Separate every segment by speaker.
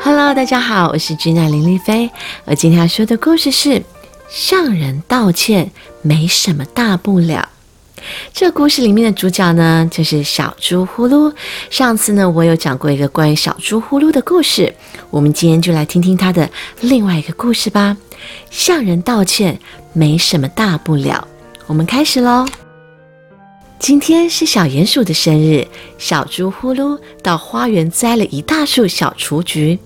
Speaker 1: Hello，大家好，我是君娜林丽菲。我今天要说的故事是向人道歉没什么大不了。这故事里面的主角呢，就是小猪呼噜。上次呢，我有讲过一个关于小猪呼噜的故事，我们今天就来听听他的另外一个故事吧。向人道歉没什么大不了，我们开始喽。今天是小鼹鼠的生日，小猪呼噜到花园摘了一大束小雏菊，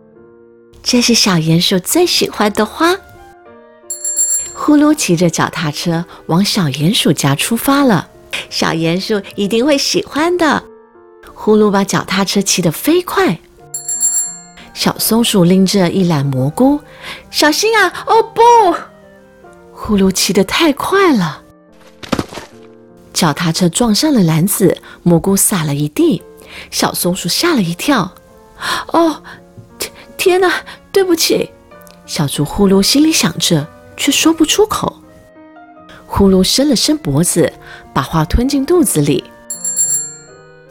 Speaker 1: 这是小鼹鼠最喜欢的花。呼噜骑着脚踏车往小鼹鼠家出发了，小鼹鼠一定会喜欢的。呼噜把脚踏车骑得飞快，小松鼠拎着一篮蘑菇，小心啊！哦不，呼噜骑得太快了。脚踏车撞上了篮子，蘑菇洒了一地，小松鼠吓了一跳。哦，天天哪！对不起，小猪呼噜心里想着，却说不出口。呼噜伸了伸脖子，把话吞进肚子里。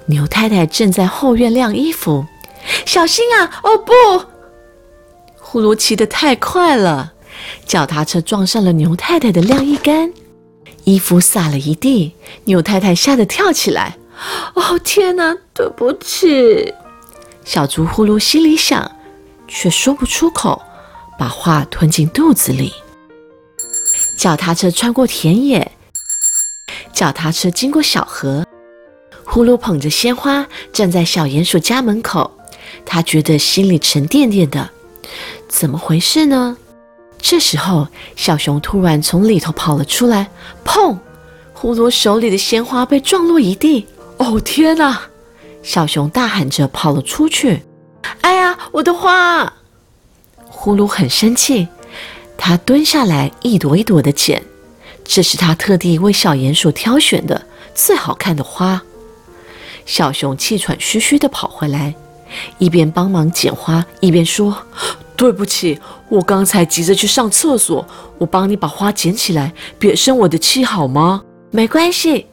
Speaker 1: 牛太太正在后院晾衣服，小心啊！哦不，呼噜骑得太快了，脚踏车撞上了牛太太的晾衣杆。衣服洒了一地，牛太太吓得跳起来。哦天哪，对不起！小猪呼噜心里想，却说不出口，把话吞进肚子里。脚踏车穿过田野，脚踏车经过小河。呼噜捧着鲜花站在小鼹鼠家门口，他觉得心里沉甸甸的。怎么回事呢？这时候，小熊突然从里头跑了出来，砰！呼噜手里的鲜花被撞落一地。哦天哪！小熊大喊着跑了出去。我的花！呼噜很生气，他蹲下来一朵一朵的捡，这是他特地为小鼹鼠挑选的最好看的花。小熊气喘吁吁地跑回来，一边帮忙捡花，一边说。对不起，我刚才急着去上厕所，我帮你把花捡起来，别生我的气好吗？没关系，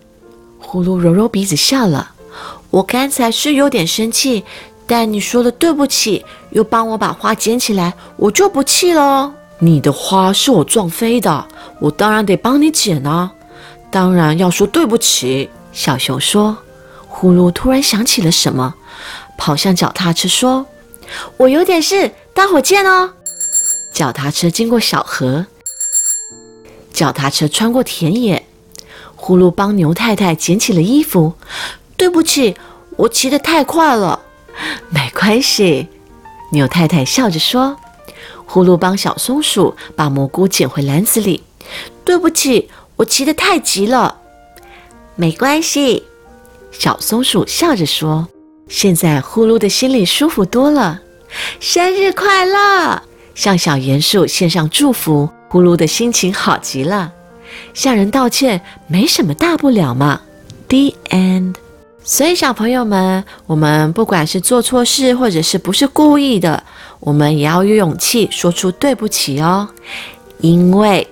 Speaker 1: 呼噜揉揉鼻子笑了。我刚才是有点生气，但你说了对不起，又帮我把花捡起来，我就不气了。你的花是我撞飞的，我当然得帮你捡啊，当然要说对不起。小熊说。呼噜突然想起了什么，跑向脚踏车说：“我有点事。”待会见哦！脚踏车经过小河，脚踏车穿过田野，呼噜帮牛太太捡起了衣服。对不起，我骑得太快了。没关系，牛太太笑着说。呼噜帮小松鼠把蘑菇捡回篮子里。对不起，我骑得太急了。没关系，小松鼠笑着说。现在呼噜的心里舒服多了。生日快乐！向小鼹鼠献上祝福，呼噜的心情好极了。向人道歉没什么大不了嘛。The end。所以小朋友们，我们不管是做错事，或者是不是故意的，我们也要有勇气说出对不起哦。因为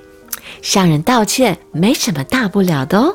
Speaker 1: 向人道歉没什么大不了的哦。